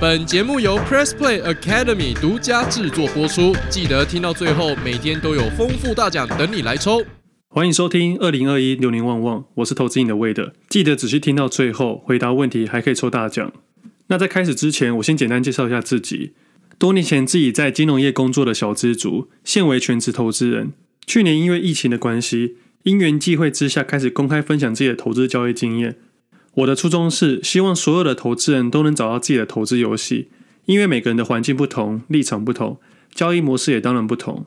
本节目由 Press Play Academy 独家制作播出，记得听到最后，每天都有丰富大奖等你来抽。欢迎收听二零二一流年旺旺，我是投资你的魏的，记得仔细听到最后，回答问题还可以抽大奖。那在开始之前，我先简单介绍一下自己。多年前自己在金融业工作的小资族，现为全职投资人。去年因为疫情的关系，因缘际会之下，开始公开分享自己的投资交易经验。我的初衷是希望所有的投资人都能找到自己的投资游戏，因为每个人的环境不同，立场不同，交易模式也当然不同。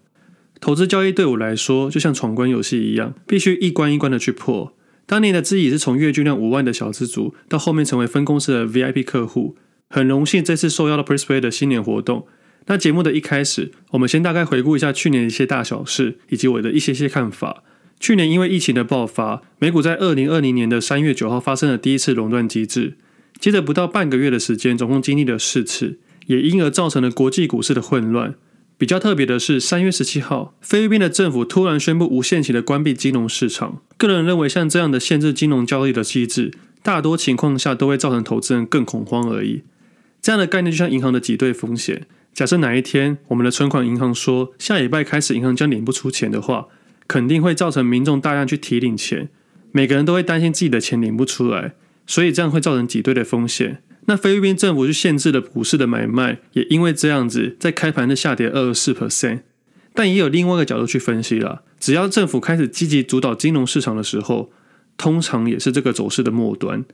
投资交易对我来说就像闯关游戏一样，必须一关一关的去破。当年的自己是从月均量五万的小资族，到后面成为分公司的 VIP 客户，很荣幸这次受邀到 Pressplay 的新年活动。那节目的一开始，我们先大概回顾一下去年的一些大小事，以及我的一些些看法。去年因为疫情的爆发，美股在二零二零年的三月九号发生了第一次垄断机制，接着不到半个月的时间，总共经历了四次，也因而造成了国际股市的混乱。比较特别的是，三月十七号，菲律宾的政府突然宣布无限期的关闭金融市场。个人认为，像这样的限制金融交易的机制，大多情况下都会造成投资人更恐慌而已。这样的概念就像银行的挤兑风险。假设哪一天我们的存款银行说下礼拜开始银行将领不出钱的话，肯定会造成民众大量去提领钱，每个人都会担心自己的钱领不出来，所以这样会造成挤兑的风险。那菲律宾政府就限制了股市的买卖，也因为这样子，在开盘的下跌二十四 percent。但也有另外一个角度去分析了，只要政府开始积极主导金融市场的时候，通常也是这个走势的末端。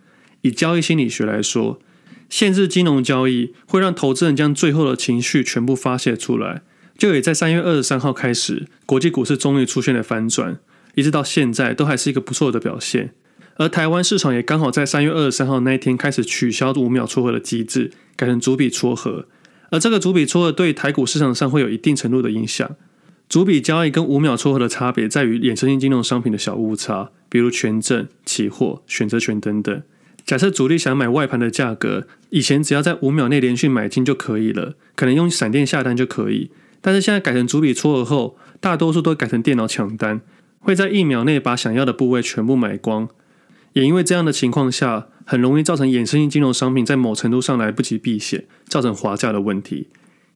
以交易心理学来说，限制金融交易会让投资人将最后的情绪全部发泄出来。就也在三月二十三号开始，国际股市终于出现了反转，一直到现在都还是一个不错的表现。而台湾市场也刚好在三月二十三号那一天开始取消五秒撮合的机制，改成逐笔撮合。而这个逐笔撮合对台股市场上会有一定程度的影响。逐笔交易跟五秒撮合的差别在于衍生性金融商品的小误差，比如权证、期货、选择权等等。假设主力想买外盘的价格，以前只要在五秒内连续买进就可以了，可能用闪电下单就可以。但是现在改成逐笔撮合后，大多数都改成电脑抢单，会在一秒内把想要的部位全部买光。也因为这样的情况下，很容易造成衍生性金融商品在某程度上来不及避险，造成滑价的问题。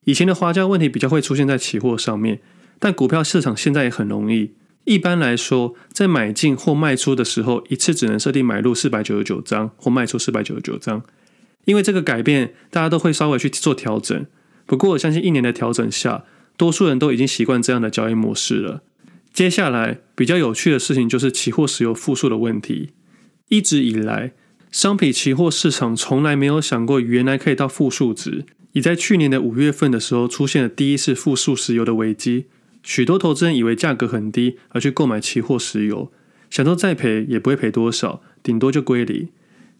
以前的滑价问题比较会出现在期货上面，但股票市场现在也很容易。一般来说，在买进或卖出的时候，一次只能设定买入四百九十九张或卖出四百九十九张。因为这个改变，大家都会稍微去做调整。不过，我相信一年的调整下，多数人都已经习惯这样的交易模式了。接下来比较有趣的事情就是期货石油负数的问题。一直以来，商品期货市场从来没有想过原来可以到负数值。已在去年的五月份的时候，出现了第一次负数石油的危机。许多投资人以为价格很低而去购买期货石油，想说再赔也不会赔多少，顶多就归零。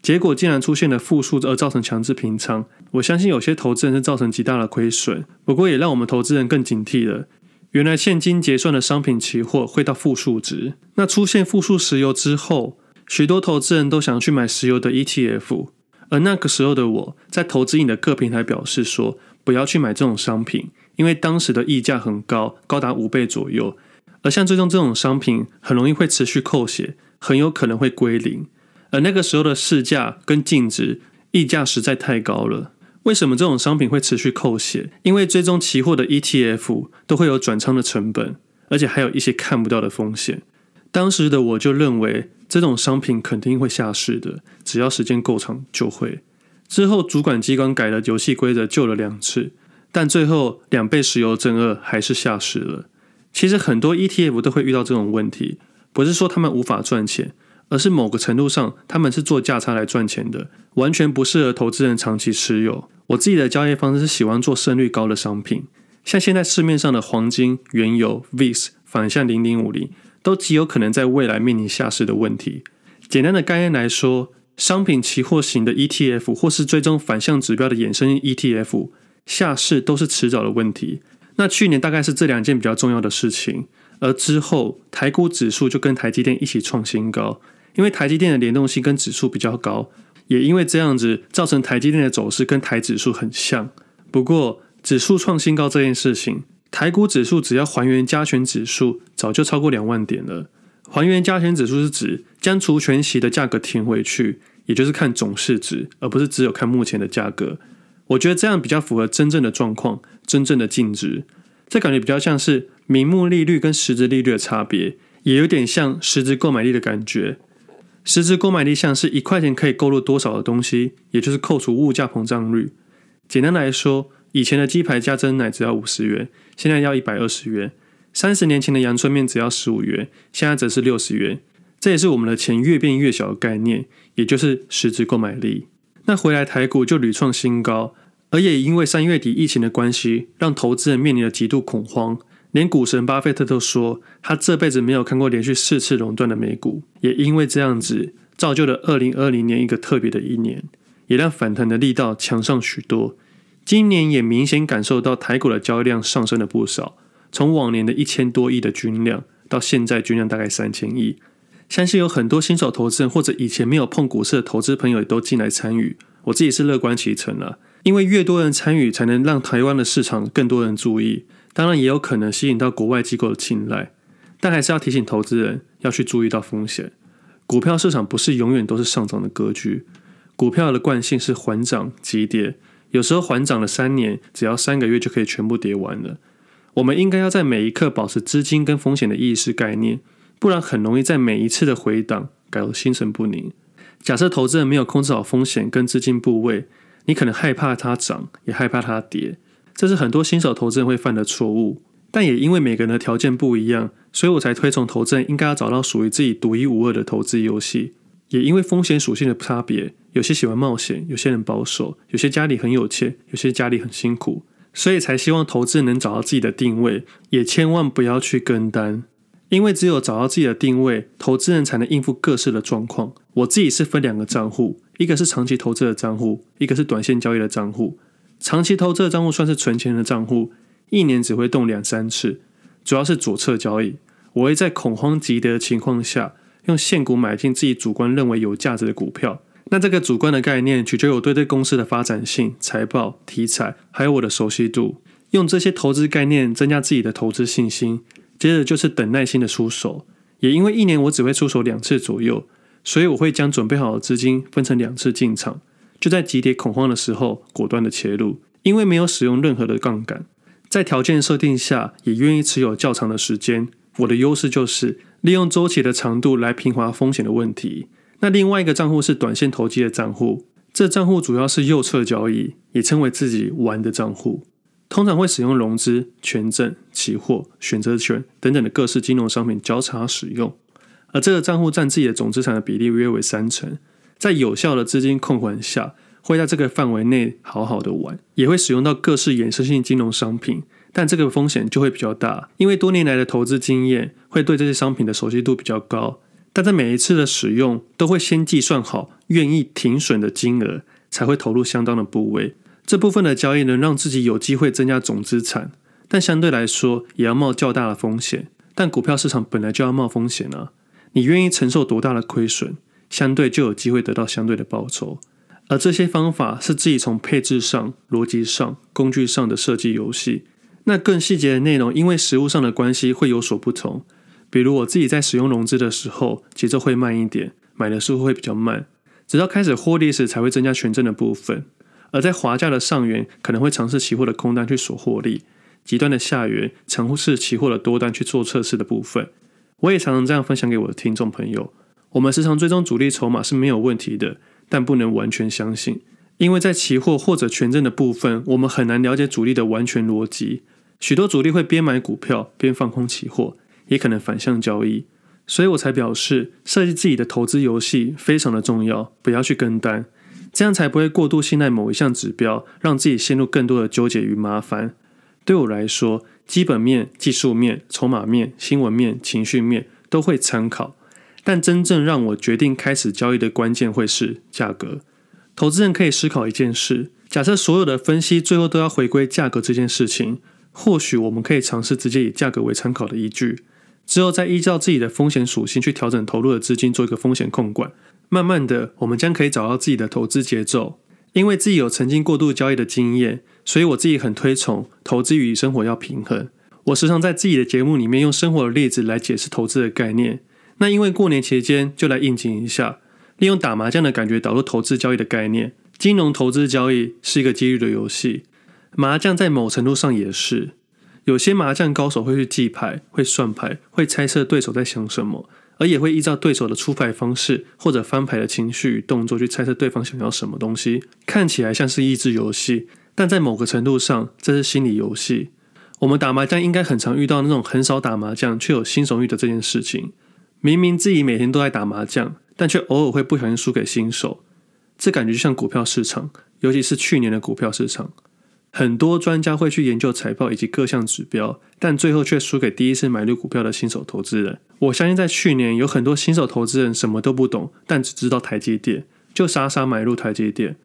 结果竟然出现了负数，而造成强制平仓。我相信有些投资人是造成极大的亏损，不过也让我们投资人更警惕了。原来现金结算的商品期货会到负数值。那出现负数石油之后，许多投资人都想去买石油的 ETF。而那个时候的我在投资你的各平台表示说，不要去买这种商品，因为当时的溢价很高，高达五倍左右。而像最终这种商品，很容易会持续扣血，很有可能会归零。而那个时候的市价跟净值溢价实在太高了。为什么这种商品会持续扣血？因为追踪期货的 ETF 都会有转仓的成本，而且还有一些看不到的风险。当时的我就认为这种商品肯定会下市的，只要时间够长就会。之后主管机关改了游戏规则，救了两次，但最后两倍石油正二还是下市了。其实很多 ETF 都会遇到这种问题，不是说他们无法赚钱。而是某个程度上，他们是做价差来赚钱的，完全不适合投资人长期持有。我自己的交易方式是喜欢做胜率高的商品，像现在市面上的黄金、原油、VIX、反向零零五零，都极有可能在未来面临下市的问题。简单的概念来说，商品期货型的 ETF 或是追踪反向指标的衍生 ETF 下市都是迟早的问题。那去年大概是这两件比较重要的事情，而之后台股指数就跟台积电一起创新高。因为台积电的联动性跟指数比较高，也因为这样子造成台积电的走势跟台指数很像。不过指数创新高这件事情，台股指数只要还原加权指数，早就超过两万点了。还原加权指数是指将除权息的价格填回去，也就是看总市值，而不是只有看目前的价格。我觉得这样比较符合真正的状况，真正的净值。这感觉比较像是名目利率跟实质利率的差别，也有点像实质购买力的感觉。实质购买力像是一块钱可以购入多少的东西，也就是扣除物价膨胀率。简单来说，以前的鸡排加真奶只要五十元，现在要一百二十元；三十年前的阳春面只要十五元，现在则是六十元。这也是我们的钱越变越小的概念，也就是实质购买力。那回来台股就屡创新高，而也因为三月底疫情的关系，让投资人面临了极度恐慌。连股神巴菲特都说，他这辈子没有看过连续四次熔断的美股。也因为这样子，造就了二零二零年一个特别的一年，也让反弹的力道强上许多。今年也明显感受到台股的交易量上升了不少，从往年的一千多亿的均量，到现在均量大概三千亿。相信有很多新手投资人或者以前没有碰股市的投资朋友也都进来参与，我自己是乐观其成了，因为越多人参与，才能让台湾的市场更多人注意，当然也有可能吸引到国外机构的青睐，但还是要提醒投资人要去注意到风险。股票市场不是永远都是上涨的格局，股票的惯性是缓涨急跌，有时候缓涨了三年，只要三个月就可以全部跌完了。我们应该要在每一刻保持资金跟风险的意识概念。不然很容易在每一次的回档搞得心神不宁。假设投资人没有控制好风险跟资金部位，你可能害怕它涨，也害怕它跌，这是很多新手投资人会犯的错误。但也因为每个人的条件不一样，所以我才推崇投资人应该要找到属于自己独一无二的投资游戏。也因为风险属性的差别，有些喜欢冒险，有些人保守，有些家里很有钱，有些家里很辛苦，所以才希望投资人能找到自己的定位，也千万不要去跟单。因为只有找到自己的定位，投资人才能应付各式的状况。我自己是分两个账户，一个是长期投资的账户，一个是短线交易的账户。长期投资的账户算是存钱的账户，一年只会动两三次，主要是左侧交易。我会在恐慌急跌的情况下，用现股买进自己主观认为有价值的股票。那这个主观的概念取决于我对这公司的发展性、财报、题材，还有我的熟悉度。用这些投资概念增加自己的投资信心。接着就是等耐心的出手，也因为一年我只会出手两次左右，所以我会将准备好的资金分成两次进场，就在急跌恐慌的时候果断的切入。因为没有使用任何的杠杆，在条件设定下也愿意持有较长的时间。我的优势就是利用周期的长度来平滑风险的问题。那另外一个账户是短线投机的账户，这账户主要是右侧交易，也称为自己玩的账户。通常会使用融资、权证、期货、选择权等等的各式金融商品交叉使用，而这个账户占自己的总资产的比例约为三成。在有效的资金控管下，会在这个范围内好好的玩，也会使用到各式衍生性金融商品，但这个风险就会比较大，因为多年来的投资经验会对这些商品的熟悉度比较高。但在每一次的使用，都会先计算好愿意停损的金额，才会投入相当的部位。这部分的交易能让自己有机会增加总资产，但相对来说也要冒较大的风险。但股票市场本来就要冒风险啊！你愿意承受多大的亏损，相对就有机会得到相对的报酬。而这些方法是自己从配置上、逻辑上、工具上的设计游戏。那更细节的内容，因为实物上的关系会有所不同。比如我自己在使用融资的时候，节奏会慢一点，买的时候会比较慢，直到开始获利时才会增加权证的部分。而在华价的上缘，可能会尝试期货的空单去锁获利；极端的下缘，尝试期货的多单去做测试的部分。我也常常这样分享给我的听众朋友。我们时常追踪主力筹码是没有问题的，但不能完全相信，因为在期货或者权证的部分，我们很难了解主力的完全逻辑。许多主力会边买股票边放空期货，也可能反向交易。所以我才表示，设计自己的投资游戏非常的重要，不要去跟单。这样才不会过度信赖某一项指标，让自己陷入更多的纠结与麻烦。对我来说，基本面、技术面、筹码面、新闻面、情绪面都会参考，但真正让我决定开始交易的关键会是价格。投资人可以思考一件事：假设所有的分析最后都要回归价格这件事情，或许我们可以尝试直接以价格为参考的依据，之后再依照自己的风险属性去调整投入的资金，做一个风险控管。慢慢的，我们将可以找到自己的投资节奏。因为自己有曾经过度交易的经验，所以我自己很推崇投资与生活要平衡。我时常在自己的节目里面用生活的例子来解释投资的概念。那因为过年期间就来应景一下，利用打麻将的感觉导入投资交易的概念。金融投资交易是一个几率的游戏，麻将在某程度上也是。有些麻将高手会去记牌、会算牌、会猜测对手在想什么，而也会依照对手的出牌方式或者翻牌的情绪与动作去猜测对方想要什么东西。看起来像是益智游戏，但在某个程度上，这是心理游戏。我们打麻将应该很常遇到那种很少打麻将却有新手欲的这件事情。明明自己每天都在打麻将，但却偶尔会不小心输给新手。这感觉就像股票市场，尤其是去年的股票市场。很多专家会去研究财报以及各项指标，但最后却输给第一次买入股票的新手投资人。我相信在去年有很多新手投资人什么都不懂，但只知道台积电，就傻傻买入台积电，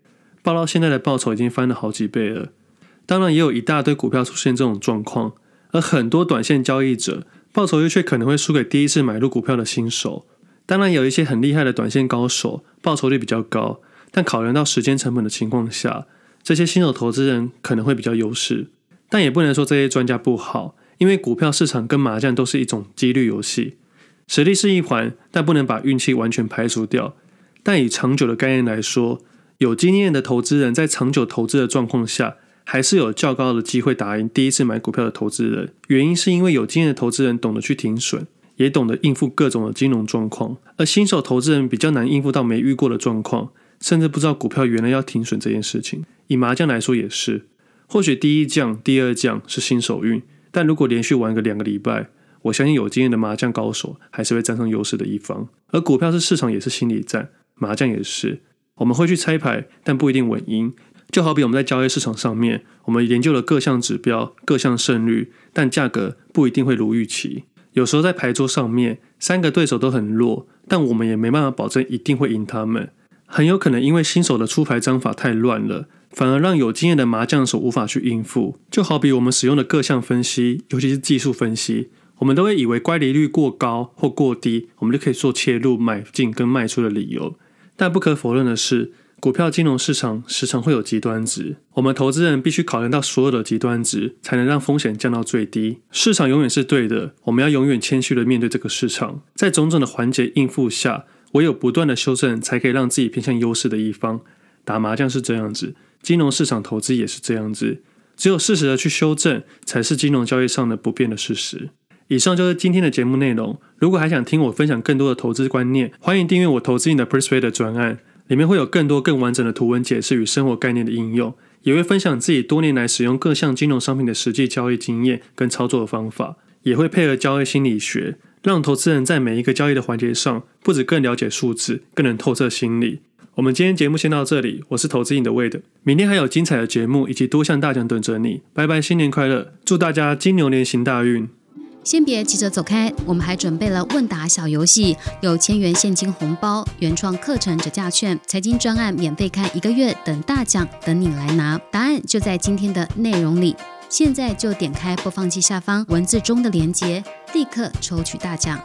报到现在的报酬已经翻了好几倍了。当然，也有一大堆股票出现这种状况，而很多短线交易者报酬率却可能会输给第一次买入股票的新手。当然，有一些很厉害的短线高手，报酬率比较高，但考量到时间成本的情况下。这些新手投资人可能会比较优势，但也不能说这些专家不好，因为股票市场跟麻将都是一种几率游戏，实力是一环，但不能把运气完全排除掉。但以长久的概念来说，有经验的投资人在长久投资的状况下，还是有较高的机会打赢第一次买股票的投资人。原因是因为有经验的投资人懂得去停损，也懂得应付各种的金融状况，而新手投资人比较难应付到没遇过的状况。甚至不知道股票原来要停损这件事情。以麻将来说也是，或许第一将、第二将是新手运，但如果连续玩个两个礼拜，我相信有经验的麻将高手还是会占上优势的一方。而股票是市场，也是心理战，麻将也是。我们会去猜牌，但不一定稳赢。就好比我们在交易市场上面，我们研究了各项指标、各项胜率，但价格不一定会如预期。有时候在牌桌上面，三个对手都很弱，但我们也没办法保证一定会赢他们。很有可能因为新手的出牌章法太乱了，反而让有经验的麻将手无法去应付。就好比我们使用的各项分析，尤其是技术分析，我们都会以为乖离率过高或过低，我们就可以做切入、买进跟卖出的理由。但不可否认的是，股票金融市场时常会有极端值，我们投资人必须考量到所有的极端值，才能让风险降到最低。市场永远是对的，我们要永远谦虚的面对这个市场，在种种的环节应付下。唯有不断的修正，才可以让自己偏向优势的一方。打麻将是这样子，金融市场投资也是这样子。只有适时的去修正，才是金融交易上的不变的事实。以上就是今天的节目内容。如果还想听我分享更多的投资观念，欢迎订阅我投资你的 Persuade 的专案，里面会有更多更完整的图文解释与生活概念的应用，也会分享自己多年来使用各项金融商品的实际交易经验跟操作的方法，也会配合交易心理学。让投资人在每一个交易的环节上，不止更了解数字，更能透彻心理。我们今天节目先到这里，我是投资影的魏的，明天还有精彩的节目以及多项大奖等着你。拜拜，新年快乐！祝大家金牛年行大运。先别急着走开，我们还准备了问答小游戏，有千元现金红包、原创课程折价券、财经专案免费看一个月等大奖等你来拿。答案就在今天的内容里。现在就点开播放器下方文字中的链接，立刻抽取大奖。